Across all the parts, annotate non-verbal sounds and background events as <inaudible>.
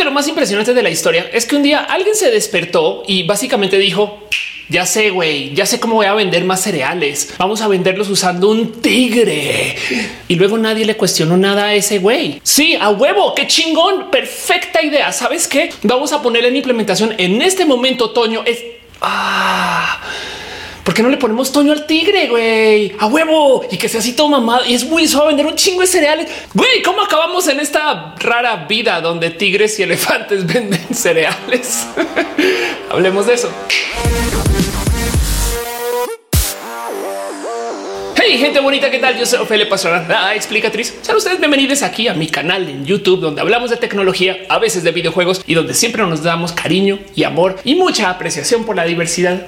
que lo más impresionante de la historia es que un día alguien se despertó y básicamente dijo, ya sé, güey, ya sé cómo voy a vender más cereales. Vamos a venderlos usando un tigre. Y luego nadie le cuestionó nada a ese güey. Sí, a huevo, qué chingón. Perfecta idea. ¿Sabes qué? Vamos a ponerle en implementación en este momento, Toño. Es... Ah, ¿Por qué no le ponemos Toño al tigre, güey? A huevo y que sea así todo mamado y es muy suave vender un chingo de cereales. Güey, ¿cómo acabamos en esta rara vida donde tigres y elefantes <laughs> venden cereales? <laughs> Hablemos de eso. Hey, gente bonita, ¿qué tal? Yo soy Ophelia Pastrana, la explicatriz. Sean ustedes bienvenidos aquí a mi canal en YouTube, donde hablamos de tecnología, a veces de videojuegos y donde siempre nos damos cariño y amor y mucha apreciación por la diversidad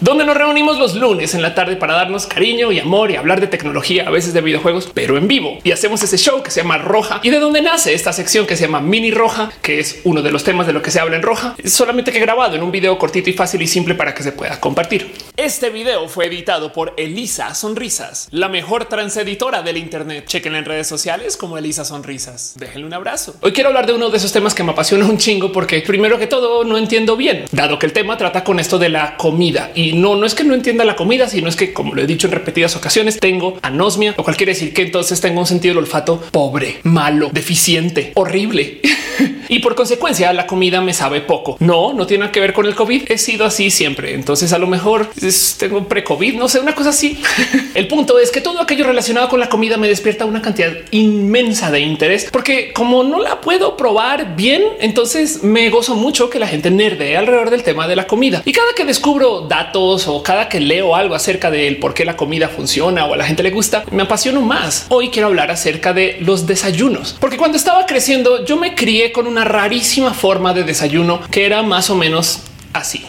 donde nos reunimos los lunes en la tarde para darnos cariño y amor y hablar de tecnología, a veces de videojuegos, pero en vivo. Y hacemos ese show que se llama Roja y de donde nace esta sección que se llama Mini Roja, que es uno de los temas de lo que se habla en Roja, solamente que grabado en un video cortito y fácil y simple para que se pueda compartir. Este video fue editado por Elisa Sonrisas, la mejor transeditora del Internet. Chequen en redes sociales como Elisa Sonrisas. Déjenle un abrazo. Hoy quiero hablar de uno de esos temas que me apasiona un chingo porque primero que todo no entiendo bien, dado que el tema trata con esto de la comida y no, no es que no entienda la comida, sino es que, como lo he dicho en repetidas ocasiones, tengo anosmia, lo cual quiere decir que entonces tengo un sentido del olfato pobre, malo, deficiente, horrible. <laughs> y por consecuencia la comida me sabe poco. No, no tiene que ver con el COVID. He sido así siempre. Entonces a lo mejor tengo pre-COVID, no sé, una cosa así. <laughs> el punto es que todo aquello relacionado con la comida me despierta una cantidad inmensa de interés porque como no la puedo probar bien, entonces me gozo mucho que la gente nerde alrededor del tema de la comida. Y cada que descubro datos o cada que leo algo acerca del por qué la comida funciona o a la gente le gusta, me apasiono más. Hoy quiero hablar acerca de los desayunos, porque cuando estaba creciendo yo me crié con una rarísima forma de desayuno que era más o menos así.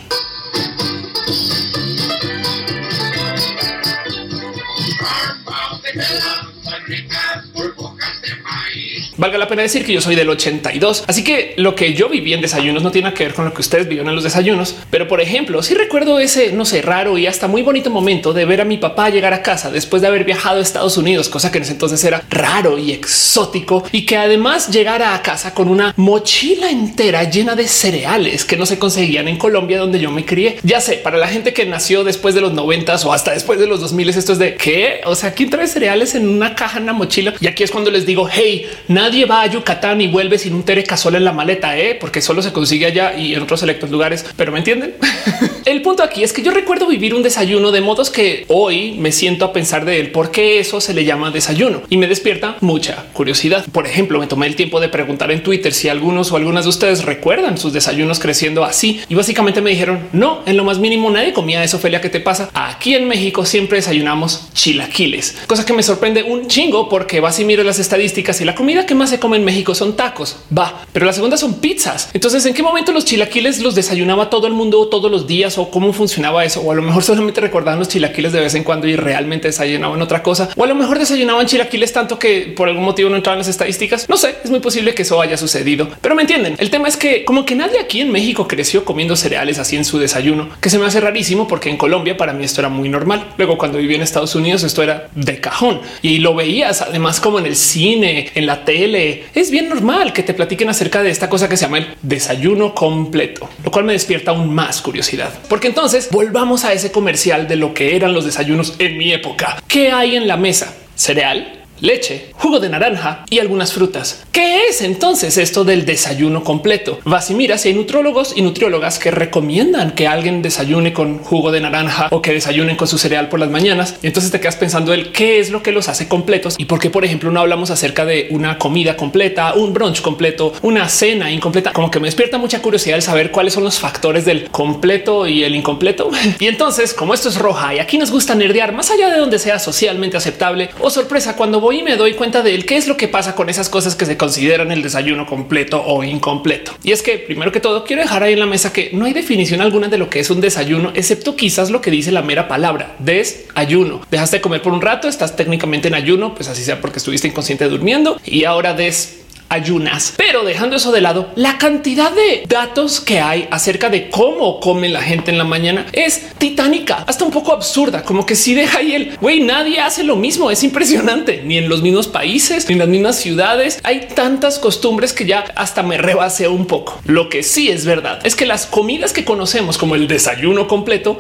Valga la pena decir que yo soy del 82, así que lo que yo viví en desayunos no tiene que ver con lo que ustedes vivieron en los desayunos. Pero por ejemplo, si recuerdo ese, no sé, raro y hasta muy bonito momento de ver a mi papá llegar a casa después de haber viajado a Estados Unidos, cosa que en ese entonces era raro y exótico y que además llegara a casa con una mochila entera llena de cereales que no se conseguían en Colombia donde yo me crié. Ya sé, para la gente que nació después de los noventas o hasta después de los 2000 esto es de qué? O sea, ¿quién trae cereales en una caja, en una mochila? Y aquí es cuando les digo, hey, nadie va a Yucatán y vuelve sin un tere casol en la maleta, ¿eh? porque solo se consigue allá y en otros selectos lugares. Pero me entienden? <laughs> el punto aquí es que yo recuerdo vivir un desayuno de modos que hoy me siento a pensar de él, por qué eso se le llama desayuno y me despierta mucha curiosidad. Por ejemplo, me tomé el tiempo de preguntar en Twitter si algunos o algunas de ustedes recuerdan sus desayunos creciendo así y básicamente me dijeron no, en lo más mínimo nadie comía eso. Felia, ¿qué te pasa? Aquí en México siempre desayunamos chilaquiles, cosa que me sorprende un chingo porque vas y miras las estadísticas y la comida que más se come en México son tacos, va, pero la segunda son pizzas. Entonces, ¿en qué momento los chilaquiles los desayunaba todo el mundo todos los días o cómo funcionaba eso? O a lo mejor solamente recordaban los chilaquiles de vez en cuando y realmente desayunaban otra cosa, o a lo mejor desayunaban chilaquiles tanto que por algún motivo no entraban las estadísticas. No sé, es muy posible que eso haya sucedido, pero me entienden. El tema es que como que nadie aquí en México creció comiendo cereales así en su desayuno, que se me hace rarísimo porque en Colombia para mí esto era muy normal. Luego cuando viví en Estados Unidos esto era de cajón y lo veías además como en el cine, en la tele. Es bien normal que te platiquen acerca de esta cosa que se llama el desayuno completo, lo cual me despierta aún más curiosidad. Porque entonces volvamos a ese comercial de lo que eran los desayunos en mi época. ¿Qué hay en la mesa? Cereal, leche, jugo de naranja y algunas frutas. ¿Qué es entonces esto del desayuno completo? Vas y si hay nutrólogos y nutriólogas que recomiendan que alguien desayune con jugo de naranja o que desayunen con su cereal por las mañanas. Entonces te quedas pensando el qué es lo que los hace completos y por qué, por ejemplo, no hablamos acerca de una comida completa, un brunch completo, una cena incompleta. Como que me despierta mucha curiosidad el saber cuáles son los factores del completo y el incompleto. <laughs> y entonces, como esto es roja y aquí nos gusta nerdear más allá de donde sea socialmente aceptable o sorpresa cuando voy y me doy cuenta de él, qué es lo que pasa con esas cosas que se consideran el desayuno completo o incompleto. Y es que primero que todo quiero dejar ahí en la mesa que no hay definición alguna de lo que es un desayuno, excepto quizás lo que dice la mera palabra desayuno. Dejaste de comer por un rato, estás técnicamente en ayuno, pues así sea porque estuviste inconsciente durmiendo y ahora des ayunas. Pero dejando eso de lado, la cantidad de datos que hay acerca de cómo come la gente en la mañana es titánica, hasta un poco absurda, como que si deja ahí el güey, nadie hace lo mismo. Es impresionante, ni en los mismos países, ni en las mismas ciudades. Hay tantas costumbres que ya hasta me rebase un poco. Lo que sí es verdad es que las comidas que conocemos como el desayuno completo,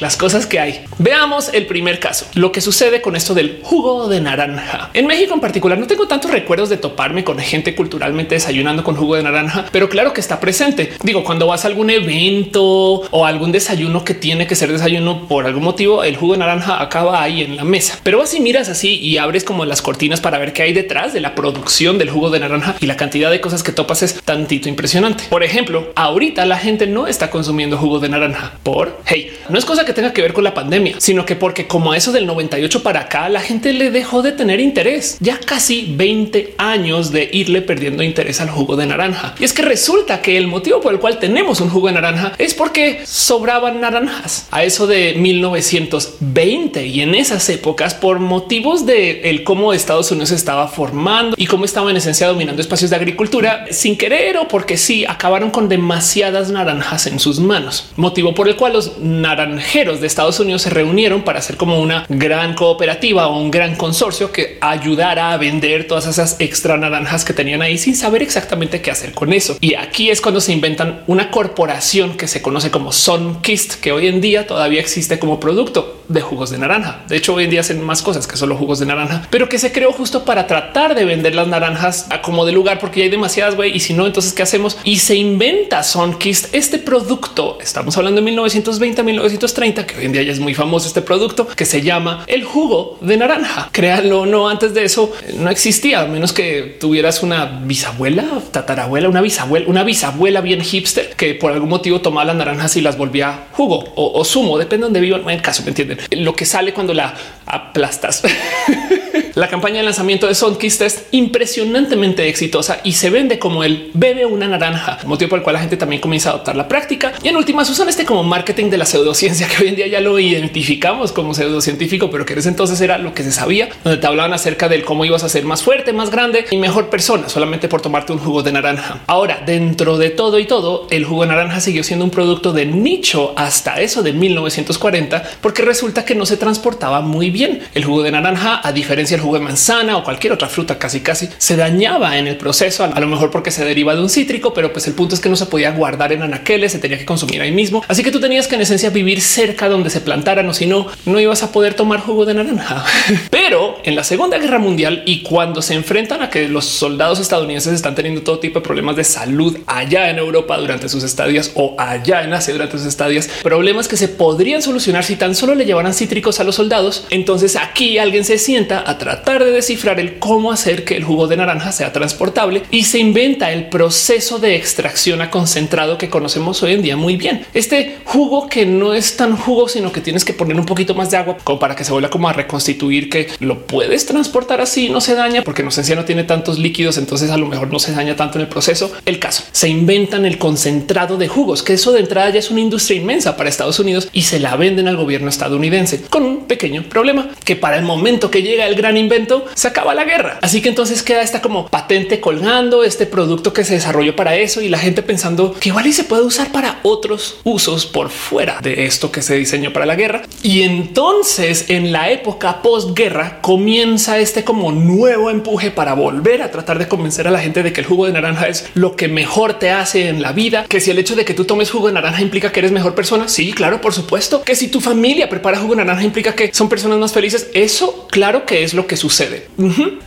las cosas que hay. Veamos el primer caso, lo que sucede con esto del jugo de naranja. En México en particular no tengo tantos recuerdos de toparme con gente culturalmente desayunando con jugo de naranja, pero claro que está presente. Digo, cuando vas a algún evento o algún desayuno que tiene que ser desayuno por algún motivo, el jugo de naranja acaba ahí en la mesa. Pero así miras así y abres como las cortinas para ver qué hay detrás de la producción del jugo de naranja y la cantidad de cosas que topas es tantito impresionante. Por ejemplo, ahorita la gente no está consumiendo jugo de naranja por hey, no es cosa que tenga que ver con la pandemia, sino que porque como a eso del 98 para acá, la gente le dejó de tener interés. Ya casi 20 años de irle perdiendo interés al jugo de naranja. Y es que resulta que el motivo por el cual tenemos un jugo de naranja es porque sobraban naranjas a eso de 1920 y en esas épocas por motivos de el cómo Estados Unidos estaba formando y cómo estaba en esencia dominando espacios de agricultura sin querer o porque sí acabaron con demasiadas naranjas en sus manos, motivo por el cual los naranjeros de Estados Unidos se reunieron para hacer como una gran cooperativa o un gran consorcio que ayudara a vender todas esas extra naranjas que tenían ahí sin saber exactamente qué hacer con eso. Y aquí es cuando se inventan una corporación que se conoce como Sunkist, que hoy en día todavía existe como producto de jugos de naranja. De hecho, hoy en día hacen más cosas que solo jugos de naranja, pero que se creó justo para tratar de vender las naranjas a como de lugar, porque ya hay demasiadas güey. Y si no, entonces qué hacemos? Y se inventa Sunkist este producto. Estamos hablando de 1920 a 1930, que hoy en día ya es muy famoso este producto que se llama el jugo de naranja. Créanlo no, antes de eso no existía, a menos que tuvieras una bisabuela, tatarabuela, una bisabuela, una bisabuela bien hipster que por algún motivo tomaba las naranjas y las volvía jugo o, zumo, depende de donde vivan. En caso, me entienden lo que sale cuando la aplastas. <laughs> La campaña de lanzamiento de Sunkist es impresionantemente exitosa y se vende como el bebe una naranja, motivo por el cual la gente también comienza a adoptar la práctica. Y en últimas usan este como marketing de la pseudociencia, que hoy en día ya lo identificamos como pseudocientífico, pero que en ese entonces era lo que se sabía, donde te hablaban acerca del cómo ibas a ser más fuerte, más grande y mejor persona solamente por tomarte un jugo de naranja. Ahora, dentro de todo y todo, el jugo de naranja siguió siendo un producto de nicho hasta eso de 1940, porque resulta que no se transportaba muy bien. El jugo de naranja, a diferencia del jugo de manzana o cualquier otra fruta, casi casi se dañaba en el proceso, a lo mejor porque se deriva de un cítrico, pero pues el punto es que no se podía guardar en anaqueles, se tenía que consumir ahí mismo. Así que tú tenías que en esencia vivir cerca donde se plantaran o si no, no ibas a poder tomar jugo de naranja. <laughs> pero en la Segunda Guerra Mundial y cuando se enfrentan a que los soldados estadounidenses están teniendo todo tipo de problemas de salud allá en Europa durante sus estadías o allá en Asia durante sus estadías, problemas que se podrían solucionar si tan solo le llevaran cítricos a los soldados. Entonces aquí alguien se sienta a tratar de descifrar el cómo hacer que el jugo de naranja sea transportable y se inventa el proceso de extracción a concentrado que conocemos hoy en día muy bien. Este jugo que no es tan jugo, sino que tienes que poner un poquito más de agua como para que se vuelva como a reconstituir que lo puedes transportar así, no se daña porque no esencia no tiene tantos líquidos, entonces a lo mejor no se daña tanto en el proceso. El caso se inventan el concentrado de jugos, que eso de entrada ya es una industria inmensa para Estados Unidos y se la venden al gobierno estadounidense con un pequeño problema que para el momento que llega el gran invento se acaba la guerra. Así que entonces queda esta como patente colgando este producto que se desarrolló para eso y la gente pensando que igual y se puede usar para otros usos por fuera de esto que se diseñó para la guerra. Y entonces en la época postguerra comienza este como nuevo empuje para volver a tratar de convencer a la gente de que el jugo de naranja es lo que mejor te hace en la vida, que si el hecho de que tú tomes jugo de naranja implica que eres mejor persona. Sí, claro, por supuesto que si tu familia prepara jugo de naranja implica que son personas más felices. Eso claro que es lo que sucede.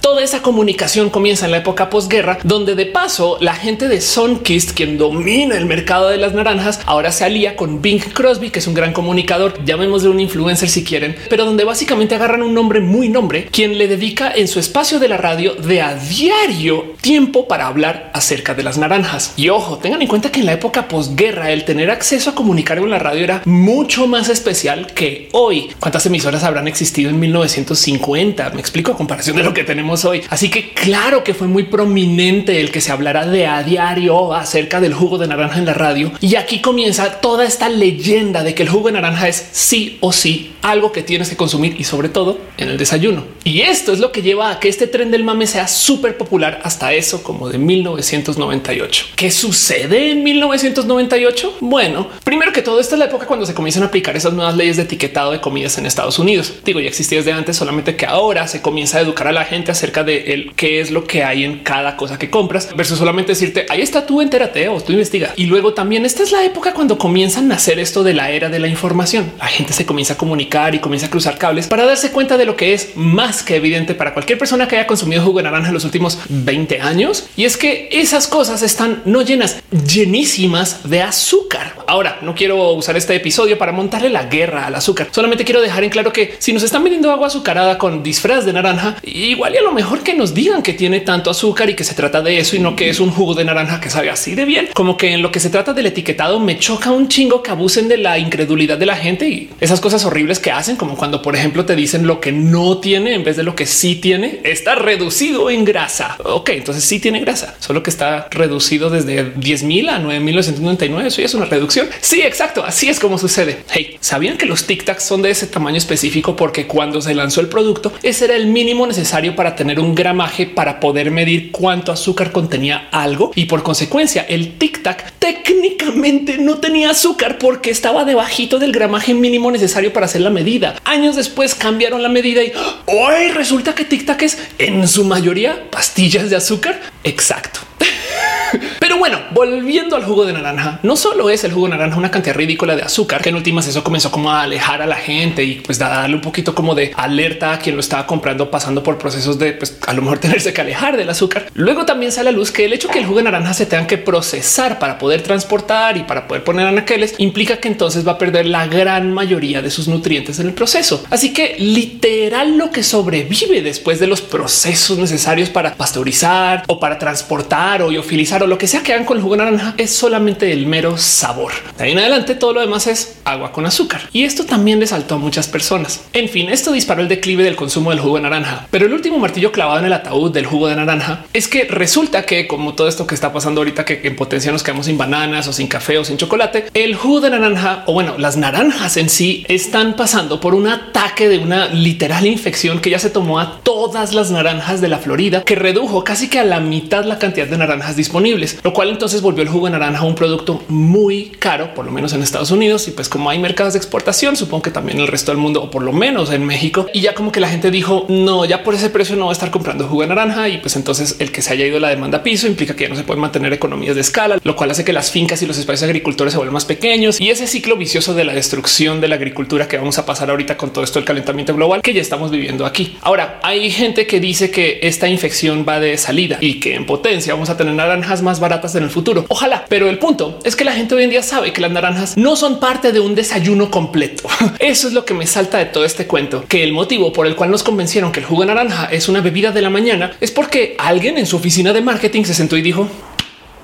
Toda esa comunicación comienza en la época posguerra, donde de paso la gente de Sunkist, quien domina el mercado de las naranjas, ahora se alía con Bing Crosby, que es un gran comunicador, llamémosle un influencer si quieren, pero donde básicamente agarran un nombre muy nombre, quien le dedica en su espacio de la radio de a diario tiempo para hablar acerca de las naranjas. Y ojo, tengan en cuenta que en la época posguerra el tener acceso a comunicar en la radio era mucho más especial que hoy. ¿Cuántas emisoras habrán existido en 1950? Me explico a comparación de lo que tenemos hoy. Así que claro que fue muy prominente el que se hablara de a diario acerca del jugo de naranja en la radio. Y aquí comienza toda esta leyenda de que el jugo de naranja es sí o sí algo que tienes que consumir y sobre todo en el desayuno. Y esto es lo que lleva a que este tren del mame sea súper popular hasta eso como de 1998. ¿Qué sucede en 1998? Bueno, primero que todo, esta es la época cuando se comienzan a aplicar esas nuevas leyes de etiquetado de comidas en Estados Unidos. Digo, ya existía desde antes, solamente que ahora se comienza a educar a la gente acerca de el, qué es lo que hay en cada cosa que compras versus solamente decirte ahí está tú, entérate o tú investiga. Y luego también esta es la época cuando comienzan a hacer esto de la era de la información. La gente se comienza a comunicar y comienza a cruzar cables para darse cuenta de lo que es más que evidente para cualquier persona que haya consumido jugo de naranja en los últimos 20 años. Y es que esas cosas están no llenas, llenísimas de azúcar. Ahora no quiero usar este episodio para montarle la guerra al azúcar. Solamente quiero dejar en claro que si nos están vendiendo agua azucarada con disfraz de naranja, igual y a lo mejor que nos digan que tiene tanto azúcar y que se trata de eso y no que es un jugo de naranja que sabe así de bien. Como que en lo que se trata del etiquetado me choca un chingo que abusen de la incredulidad de la gente y esas cosas horribles que hacen, como cuando, por ejemplo, te dicen lo que no tiene en vez de lo que sí tiene, está reducido en grasa. Ok, entonces sí tiene grasa, solo que está reducido desde 10 mil a 9.999. Eso ya es una reducción. Sí, exacto. Así es como sucede. Hey, ¿sabían que los tic tacs son de ese tamaño específico? Porque cuando se lanzó el producto, ese era el mínimo necesario para tener un gramaje para poder medir cuánto azúcar contenía algo y por consecuencia el tic tac técnicamente no tenía azúcar porque estaba debajito del gramaje mínimo necesario para hacer la medida. Años después cambiaron la medida y hoy resulta que tic tac es en su mayoría pastillas de azúcar. Exacto. <laughs> <laughs> Pero bueno, volviendo al jugo de naranja, no solo es el jugo de naranja una cantidad ridícula de azúcar, que en últimas eso comenzó como a alejar a la gente y pues darle un poquito como de alerta a quien lo estaba comprando, pasando por procesos de pues a lo mejor <laughs> tenerse que alejar del azúcar. Luego también sale a luz que el hecho que el jugo de naranja se tenga que procesar para poder transportar y para poder poner anaqueles implica que entonces va a perder la gran mayoría de sus nutrientes en el proceso. Así que literal lo que sobrevive después de los procesos necesarios para pasteurizar o para transportar o liofilizar o lo que sea que hagan con el jugo de naranja es solamente el mero sabor. De ahí en adelante todo lo demás es agua con azúcar. Y esto también le saltó a muchas personas. En fin, esto disparó el declive del consumo del jugo de naranja. Pero el último martillo clavado en el ataúd del jugo de naranja es que resulta que como todo esto que está pasando ahorita, que en potencia nos quedamos sin bananas o sin café o sin chocolate, el jugo de naranja o bueno, las naranjas en sí están pasando por un ataque de una literal infección que ya se tomó a todas las naranjas de la Florida, que redujo casi que a la mitad la cantidad de naranjas disponibles, lo cual entonces volvió el jugo de naranja un producto muy caro, por lo menos en Estados Unidos. Y pues como hay mercados de exportación, supongo que también el resto del mundo, o por lo menos en México, y ya como que la gente dijo no, ya por ese precio no va a estar comprando jugo de naranja. Y pues entonces el que se haya ido la demanda a piso implica que ya no se pueden mantener economías de escala, lo cual hace que las fincas y los espacios agricultores se vuelvan más pequeños y ese ciclo vicioso de la destrucción de la agricultura que vamos a pasar ahorita con todo esto del calentamiento global que ya estamos viviendo aquí. Ahora hay gente que dice que esta infección va de salida y que en potencia vamos a tener más baratas en el futuro. Ojalá, pero el punto es que la gente hoy en día sabe que las naranjas no son parte de un desayuno completo. <laughs> Eso es lo que me salta de todo este cuento, que el motivo por el cual nos convencieron que el jugo naranja es una bebida de la mañana es porque alguien en su oficina de marketing se sentó y dijo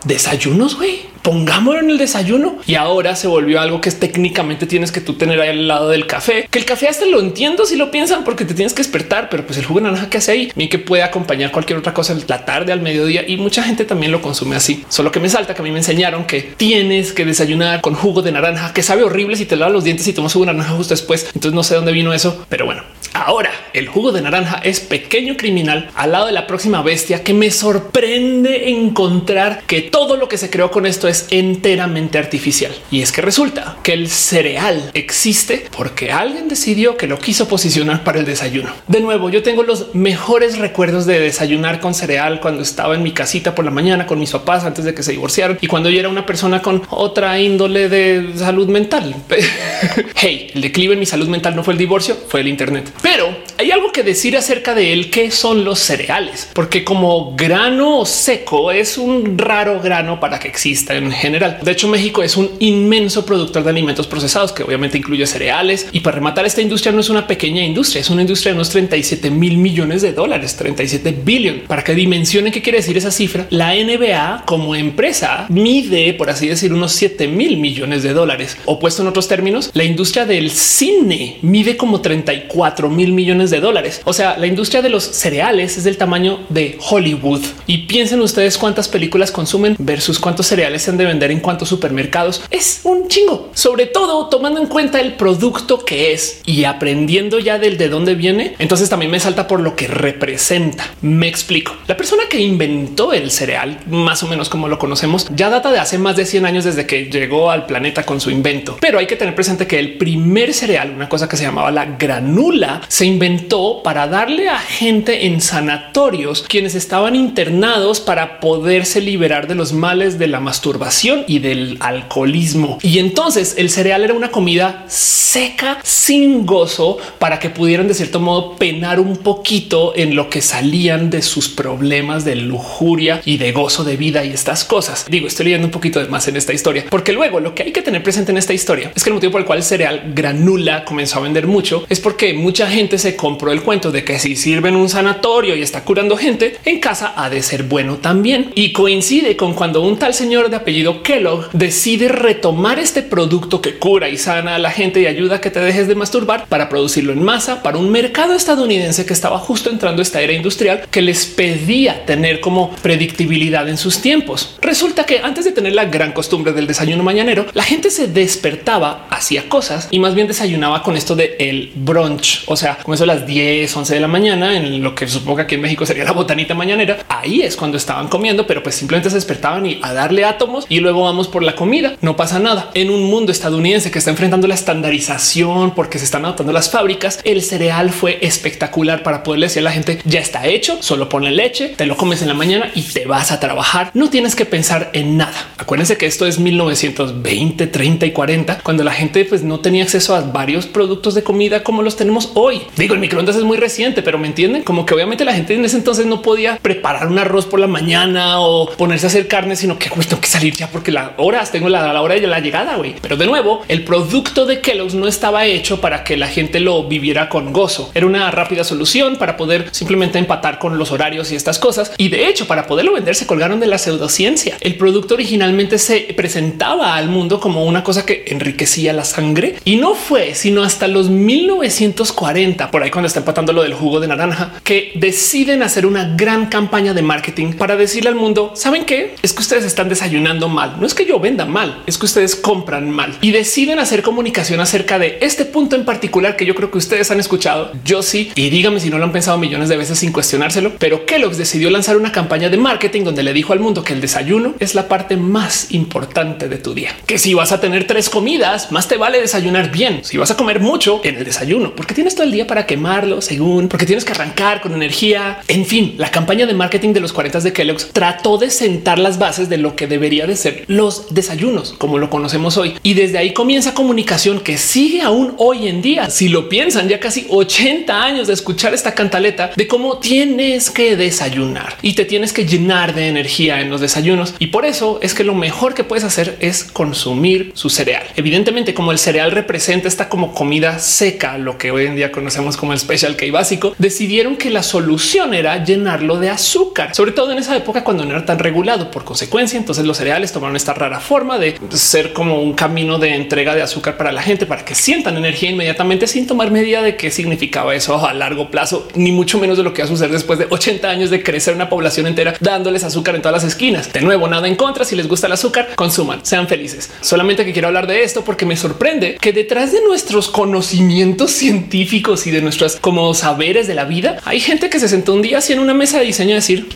desayunos, güey, pongámoslo en el desayuno. Y ahora se volvió algo que es técnicamente tienes que tú tener ahí al lado del café, que el café hasta lo entiendo si lo piensan porque te tienes que despertar, pero pues el jugo de naranja que hace ahí, bien que puede acompañar cualquier otra cosa la tarde al mediodía y mucha gente también lo consume así. Solo que me salta que a mí me enseñaron que tienes que desayunar con jugo de naranja, que sabe horrible si te lavas los dientes y tomas jugo de naranja justo después. Entonces no sé dónde vino eso, pero bueno, Ahora el jugo de naranja es pequeño criminal al lado de la próxima bestia que me sorprende encontrar que todo lo que se creó con esto es enteramente artificial. Y es que resulta que el cereal existe porque alguien decidió que lo quiso posicionar para el desayuno. De nuevo, yo tengo los mejores recuerdos de desayunar con cereal cuando estaba en mi casita por la mañana con mis papás antes de que se divorciaran y cuando yo era una persona con otra índole de salud mental. <laughs> hey, el declive en mi salud mental no fue el divorcio, fue el Internet. Pero hay algo que decir acerca de él, que son los cereales, porque como grano seco es un raro grano para que exista en general. De hecho, México es un inmenso productor de alimentos procesados que obviamente incluye cereales. Y para rematar, esta industria no es una pequeña industria, es una industria de unos 37 mil millones de dólares, 37 billion. Para que dimensionen qué quiere decir esa cifra, la NBA como empresa mide, por así decir, unos 7 mil millones de dólares. O puesto en otros términos, la industria del cine mide como 34 mil millones de dólares. O sea, la industria de los cereales es del tamaño de Hollywood. Y piensen ustedes cuántas películas consumen versus cuántos cereales se han de vender en cuántos supermercados. Es un chingo, sobre todo tomando en cuenta el producto que es y aprendiendo ya del de dónde viene. Entonces también me salta por lo que representa. Me explico. La persona que inventó el cereal, más o menos como lo conocemos, ya data de hace más de 100 años desde que llegó al planeta con su invento. Pero hay que tener presente que el primer cereal, una cosa que se llamaba la granula, se inventó para darle a gente en sanatorios quienes estaban internados para poderse liberar de los males de la masturbación y del alcoholismo. Y entonces el cereal era una comida seca, sin gozo, para que pudieran de cierto modo penar un poquito en lo que salían de sus problemas de lujuria y de gozo de vida y estas cosas. Digo, estoy leyendo un poquito de más en esta historia, porque luego lo que hay que tener presente en esta historia es que el motivo por el cual el cereal granula comenzó a vender mucho es porque mucha gente se compró el cuento de que si sirve en un sanatorio y está curando gente en casa ha de ser bueno también. Y coincide con cuando un tal señor de apellido Kellogg decide retomar este producto que cura y sana a la gente y ayuda a que te dejes de masturbar para producirlo en masa para un mercado estadounidense que estaba justo entrando esta era industrial que les pedía tener como predictibilidad en sus tiempos. Resulta que antes de tener la gran costumbre del desayuno mañanero, la gente se despertaba, hacía cosas y más bien desayunaba con esto de el brunch, o sea, como eso a las 10, 11 de la mañana, en lo que supongo que en México sería la botanita mañanera. Ahí es cuando estaban comiendo, pero pues simplemente se despertaban y a darle átomos y luego vamos por la comida. No pasa nada en un mundo estadounidense que está enfrentando la estandarización porque se están adoptando las fábricas. El cereal fue espectacular para poderle decir a la gente ya está hecho, solo ponle leche, te lo comes en la mañana y te vas a trabajar. No tienes que pensar en nada. Acuérdense que esto es 1920, 30 y 40, cuando la gente pues no tenía acceso a varios productos de comida como los tenemos hoy. Digo, el microondas es muy reciente, pero me entienden como que obviamente la gente en ese entonces no podía preparar un arroz por la mañana o ponerse a hacer carne, sino que tengo que salir ya porque la horas tengo la, la hora de la llegada. güey. Pero de nuevo, el producto de Kellogg's no estaba hecho para que la gente lo viviera con gozo. Era una rápida solución para poder simplemente empatar con los horarios y estas cosas. Y de hecho, para poderlo vender, se colgaron de la pseudociencia. El producto originalmente se presentaba al mundo como una cosa que enriquecía la sangre y no fue sino hasta los 1940, por ahí cuando está empatando lo del jugo de naranja, que deciden hacer una gran campaña de marketing para decirle al mundo, ¿saben qué? Es que ustedes están desayunando mal. No es que yo venda mal, es que ustedes compran mal y deciden hacer comunicación acerca de este punto en particular que yo creo que ustedes han escuchado. Yo sí, y dígame si no lo han pensado millones de veces sin cuestionárselo, pero Kellogg's decidió lanzar una campaña de marketing donde le dijo al mundo que el desayuno es la parte más importante de tu día, que si vas a tener tres comidas, más te vale desayunar bien. Si vas a comer mucho en el desayuno, porque tienes todo el día para quemarlo, según porque tienes que arrancar con energía. En fin, la campaña de marketing de los 40 de Kellogg's trató de sentar las bases de lo que debería de ser los desayunos, como lo conocemos hoy. Y desde ahí comienza comunicación que sigue aún hoy en día. Si lo piensan, ya casi 80 años de escuchar esta cantaleta de cómo tienes que desayunar y te tienes que llenar de energía en los desayunos. Y por eso es que lo mejor que puedes hacer es consumir su cereal. Evidentemente, como el cereal representa esta como comida seca, lo que hoy en día conocemos como el special K básico, decidieron que la solución era llenarlo de azúcar, sobre todo en esa época cuando no era tan regulado. Por consecuencia, entonces los cereales tomaron esta rara forma de ser como un camino de entrega de azúcar para la gente, para que sientan energía inmediatamente sin tomar medida de qué significaba eso a largo plazo, ni mucho menos de lo que va a suceder después de 80 años de crecer una población entera dándoles azúcar en todas las esquinas. De nuevo, nada en contra. Si les gusta el azúcar, consuman, sean felices. Solamente que quiero hablar de esto porque me sorprende que detrás de nuestros conocimientos científicos y de nuestras como saberes de la vida, hay gente que se sentó un día así en una mesa de diseño a decir,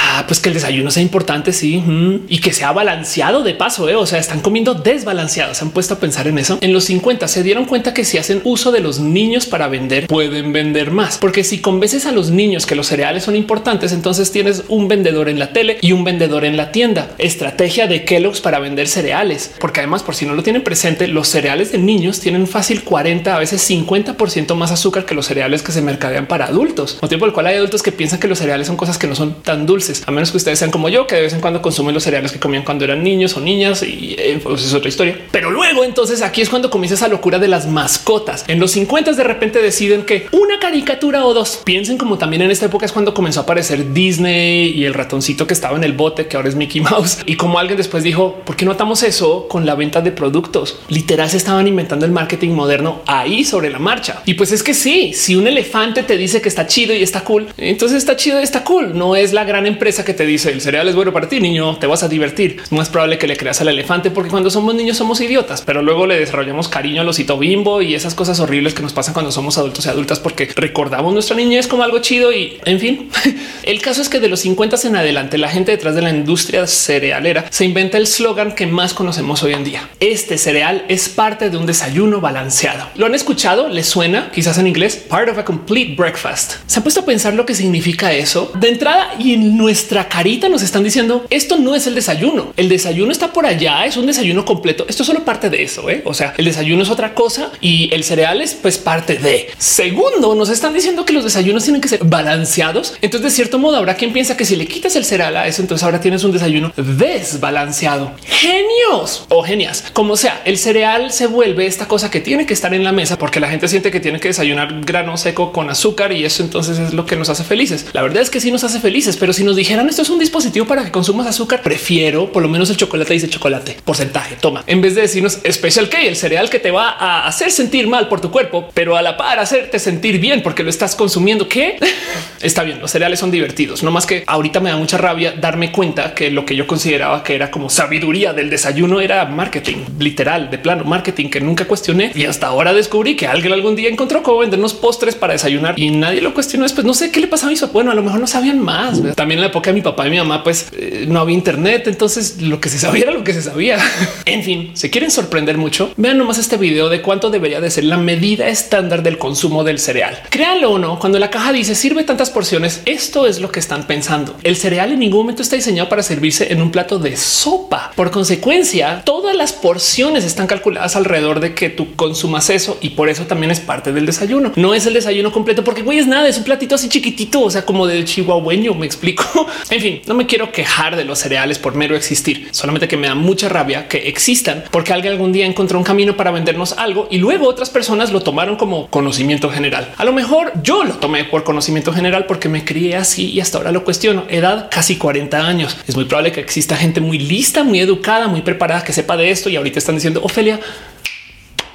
Ah, pues que el desayuno sea importante, sí, y que sea balanceado de paso. ¿eh? O sea, están comiendo desbalanceados. Se han puesto a pensar en eso. En los 50 se dieron cuenta que si hacen uso de los niños para vender, pueden vender más, porque si convences a los niños que los cereales son importantes, entonces tienes un vendedor en la tele y un vendedor en la tienda. Estrategia de Kellogg's para vender cereales, porque además, por si no lo tienen presente, los cereales de niños tienen fácil 40, a veces 50 por ciento más azúcar que los cereales que se mercadean para adultos. Motivo por el cual hay adultos que piensan que los cereales son cosas que no son tan dulces a menos que ustedes sean como yo, que de vez en cuando consumen los cereales que comían cuando eran niños o niñas y eh, pues es otra historia. Pero luego entonces aquí es cuando comienza esa locura de las mascotas. En los 50 de repente deciden que una caricatura o dos piensen como también en esta época es cuando comenzó a aparecer Disney y el ratoncito que estaba en el bote que ahora es Mickey Mouse y como alguien después dijo por qué no atamos eso con la venta de productos literal se estaban inventando el marketing moderno ahí sobre la marcha y pues es que sí, si un elefante te dice que está chido y está cool, entonces está chido y está cool. No es la gran empresa que te dice el cereal es bueno para ti, niño, te vas a divertir. Es más probable que le creas al elefante porque cuando somos niños somos idiotas, pero luego le desarrollamos cariño al osito bimbo y esas cosas horribles que nos pasan cuando somos adultos y adultas porque recordamos nuestra niñez como algo chido y en fin. <laughs> El caso es que de los 50 en adelante la gente detrás de la industria cerealera se inventa el slogan que más conocemos hoy en día. Este cereal es parte de un desayuno balanceado. ¿Lo han escuchado? ¿Les suena? Quizás en inglés, part of a complete breakfast. ¿Se ha puesto a pensar lo que significa eso? De entrada y en nuestra carita nos están diciendo esto no es el desayuno. El desayuno está por allá, es un desayuno completo. Esto es solo parte de eso. ¿eh? O sea, el desayuno es otra cosa y el cereal es pues parte de. Segundo, nos están diciendo que los desayunos tienen que ser balanceados. Entonces, de cierto modo, habrá quien piensa que si le quitas el cereal a eso, entonces ahora tienes un desayuno desbalanceado. Genios o genias. Como sea, el cereal se vuelve esta cosa que tiene que estar en la mesa porque la gente siente que tiene que desayunar grano seco con azúcar y eso entonces es lo que nos hace felices. La verdad es que sí nos hace felices, pero si nos dijeran esto es un dispositivo para que consumas azúcar, prefiero por lo menos el chocolate dice chocolate porcentaje. Toma en vez de decirnos especial que el cereal que te va a hacer sentir mal por tu cuerpo, pero a la par hacerte sentir bien porque lo estás consumiendo. Que <laughs> está bien. Los cereales son divertidos, no más que ahorita me da mucha rabia darme cuenta que lo que yo consideraba que era como sabiduría del desayuno era marketing literal de plano marketing que nunca cuestioné y hasta ahora descubrí que alguien algún día encontró cómo vendernos postres para desayunar y nadie lo cuestionó. Después no sé qué le pasaba a mis Bueno, a lo mejor no sabían más. También en la época de mi papá y mi mamá, pues eh, no había internet. Entonces lo que se sabía era lo que se sabía. <laughs> en fin, se quieren sorprender mucho. Vean nomás este video de cuánto debería de ser la medida estándar del consumo del cereal. Créanlo o no, cuando la caja dice sirve tantas porciones, esto es lo que están pensando. El cereal en ningún momento está diseñado para servirse en un plato de sopa. Por consecuencia, todas las porciones están calculadas alrededor de que tú consumas eso y por eso también es parte del desayuno. No es el desayuno completo porque güey es nada, es un platito así chiquitito, o sea, como del chihuahueño, me explico. <laughs> en fin, no me quiero quejar de los cereales por mero existir, solamente que me da mucha rabia que existan porque alguien algún día encontró un camino para vendernos algo y luego otras personas lo tomaron como conocimiento general. A lo mejor yo lo tomé por conocimiento general porque me crié así y hasta ahora lo cuestiono. Edad casi 40 años. Es muy probable que exista gente muy lista, muy educada, muy preparada que sepa de esto y ahorita están diciendo Ofelia,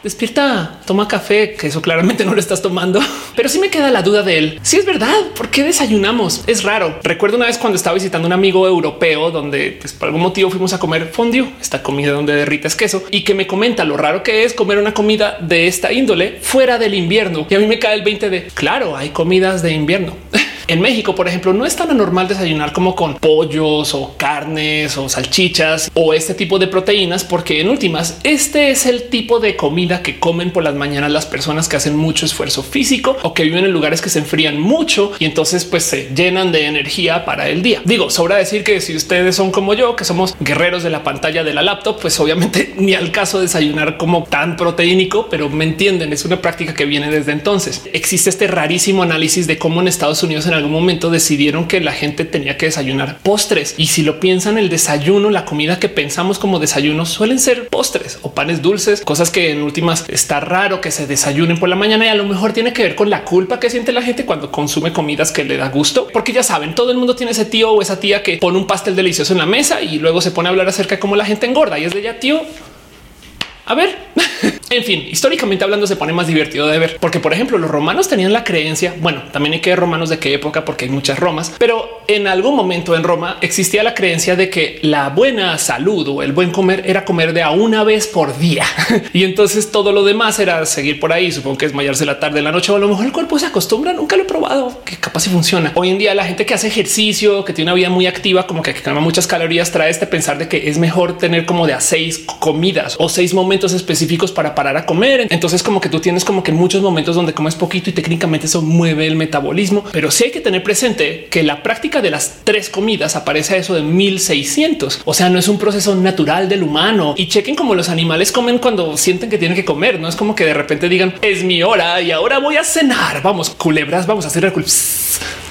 despierta, toma café, que eso claramente <laughs> no lo estás tomando, pero sí me queda la duda de él. Si es verdad, ¿por qué desayunamos? Es raro. Recuerdo una vez cuando estaba visitando un amigo europeo donde pues, por algún motivo fuimos a comer fondue, esta comida donde derrites queso y que me comenta lo raro que es comer una comida de esta índole fuera del invierno. Y a mí me cae el 20 de claro, hay comidas de invierno. <laughs> En México, por ejemplo, no es tan anormal desayunar como con pollos o carnes o salchichas o este tipo de proteínas, porque en últimas, este es el tipo de comida que comen por las mañanas las personas que hacen mucho esfuerzo físico o que viven en lugares que se enfrían mucho y entonces pues se llenan de energía para el día. Digo, sobra decir que si ustedes son como yo, que somos guerreros de la pantalla de la laptop, pues obviamente <laughs> ni al caso desayunar como tan proteínico, pero me entienden, es una práctica que viene desde entonces. Existe este rarísimo análisis de cómo en Estados Unidos algún momento decidieron que la gente tenía que desayunar postres. Y si lo piensan, el desayuno, la comida que pensamos como desayuno suelen ser postres o panes dulces, cosas que en últimas está raro que se desayunen por la mañana y a lo mejor tiene que ver con la culpa que siente la gente cuando consume comidas que le da gusto, porque ya saben, todo el mundo tiene ese tío o esa tía que pone un pastel delicioso en la mesa y luego se pone a hablar acerca de cómo la gente engorda y es de ya tío. A ver, <laughs> En fin, históricamente hablando se pone más divertido de ver, porque por ejemplo los romanos tenían la creencia, bueno, también hay que ver romanos de qué época, porque hay muchas Romas, pero en algún momento en Roma existía la creencia de que la buena salud o el buen comer era comer de a una vez por día. <laughs> y entonces todo lo demás era seguir por ahí. Supongo que es mayarse la tarde, la noche, o a lo mejor el cuerpo se acostumbra. Nunca lo he probado, que capaz si funciona. Hoy en día la gente que hace ejercicio, que tiene una vida muy activa, como que quema muchas calorías, trae este pensar de que es mejor tener como de a seis comidas o seis momentos específicos para parar a comer. Entonces como que tú tienes como que muchos momentos donde comes poquito y técnicamente eso mueve el metabolismo. Pero sí hay que tener presente que la práctica de las tres comidas aparece a eso de 1600. O sea, no es un proceso natural del humano y chequen como los animales comen cuando sienten que tienen que comer. No es como que de repente digan es mi hora y ahora voy a cenar. Vamos, culebras, vamos a hacer el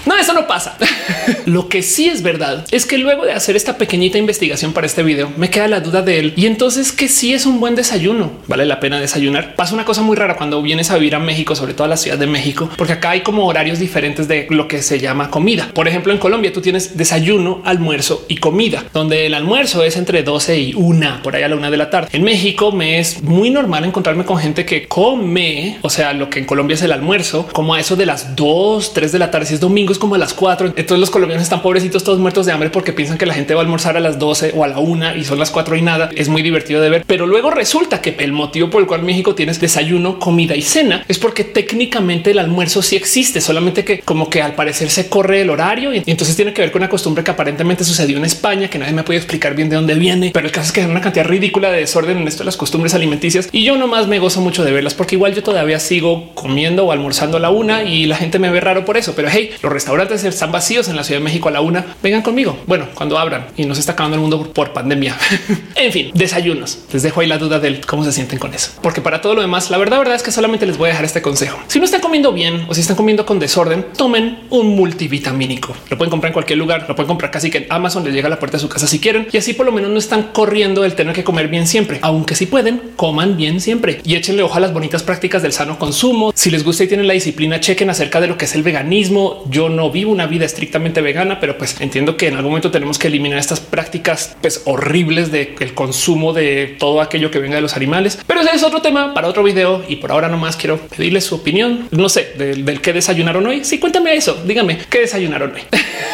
No, eso no pasa. <laughs> Lo que sí es verdad es que luego de hacer esta pequeñita investigación para este video, me queda la duda de él. Y entonces que sí es un buen desayuno. Vale la pena desayunar. Pasa una cosa muy rara cuando vienes a vivir a México, sobre todo a la Ciudad de México, porque acá hay como horarios diferentes de lo que se llama comida. Por ejemplo, en Colombia tú tienes desayuno, almuerzo y comida, donde el almuerzo es entre 12 y una por ahí a la una de la tarde. En México me es muy normal encontrarme con gente que come, o sea, lo que en Colombia es el almuerzo, como a eso de las 2, 3 de la tarde. Si es domingo es como a las 4. Entonces los colombianos están pobrecitos todos muertos de hambre porque piensan que la gente va a almorzar a las 12 o a la una y son las 4 y nada. Es muy divertido de ver, pero luego resulta que el motivo por el cual México tienes desayuno, comida y cena es porque técnicamente el almuerzo sí existe, solamente que como que al parecer se corre el horario y entonces tiene que ver con una costumbre que aparentemente sucedió en España, que nadie me puede explicar bien de dónde viene, pero el caso es que hay una cantidad ridícula de desorden en esto de las costumbres alimenticias y yo nomás me gozo mucho de verlas porque igual yo todavía sigo comiendo o almorzando a la una y la gente me ve raro por eso, pero hey, los restaurantes están vacíos en la Ciudad de México a la una, vengan conmigo. Bueno, cuando abran y no se está acabando el mundo por pandemia. <laughs> en fin, desayunos. Les dejo ahí la duda del cómo se sienten con eso, porque para todo lo demás, la verdad, verdad es que solamente les voy a dejar este consejo. Si no están comiendo bien o si están comiendo con desorden, tomen un multivitamínico. Lo pueden comprar en cualquier lugar, lo pueden comprar casi que en Amazon les llega a la puerta de su casa si quieren y así por lo menos no están corriendo el tener que comer bien siempre, aunque si pueden, coman bien siempre y échenle ojo a las bonitas prácticas del sano consumo. Si les gusta y tienen la disciplina, chequen acerca de lo que es el veganismo. Yo no vivo una vida estrictamente vegana, pero pues entiendo que en algún momento tenemos que eliminar estas prácticas pues, horribles de el consumo de todo aquello que venga de los animales. Pero ese es otro tema para otro video y por ahora nomás quiero pedirles su opinión. No sé del, del que desayunaron hoy. Sí, cuéntame eso. Díganme qué desayunaron hoy.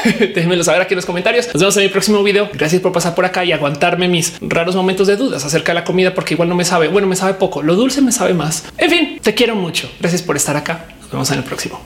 <laughs> Déjenmelo saber aquí en los comentarios. Nos vemos en el próximo video. Gracias por pasar por acá y aguantarme mis raros momentos de dudas acerca de la comida, porque igual no me sabe. Bueno, me sabe poco. Lo dulce me sabe más. En fin, te quiero mucho. Gracias por estar acá. Nos vemos en el próximo.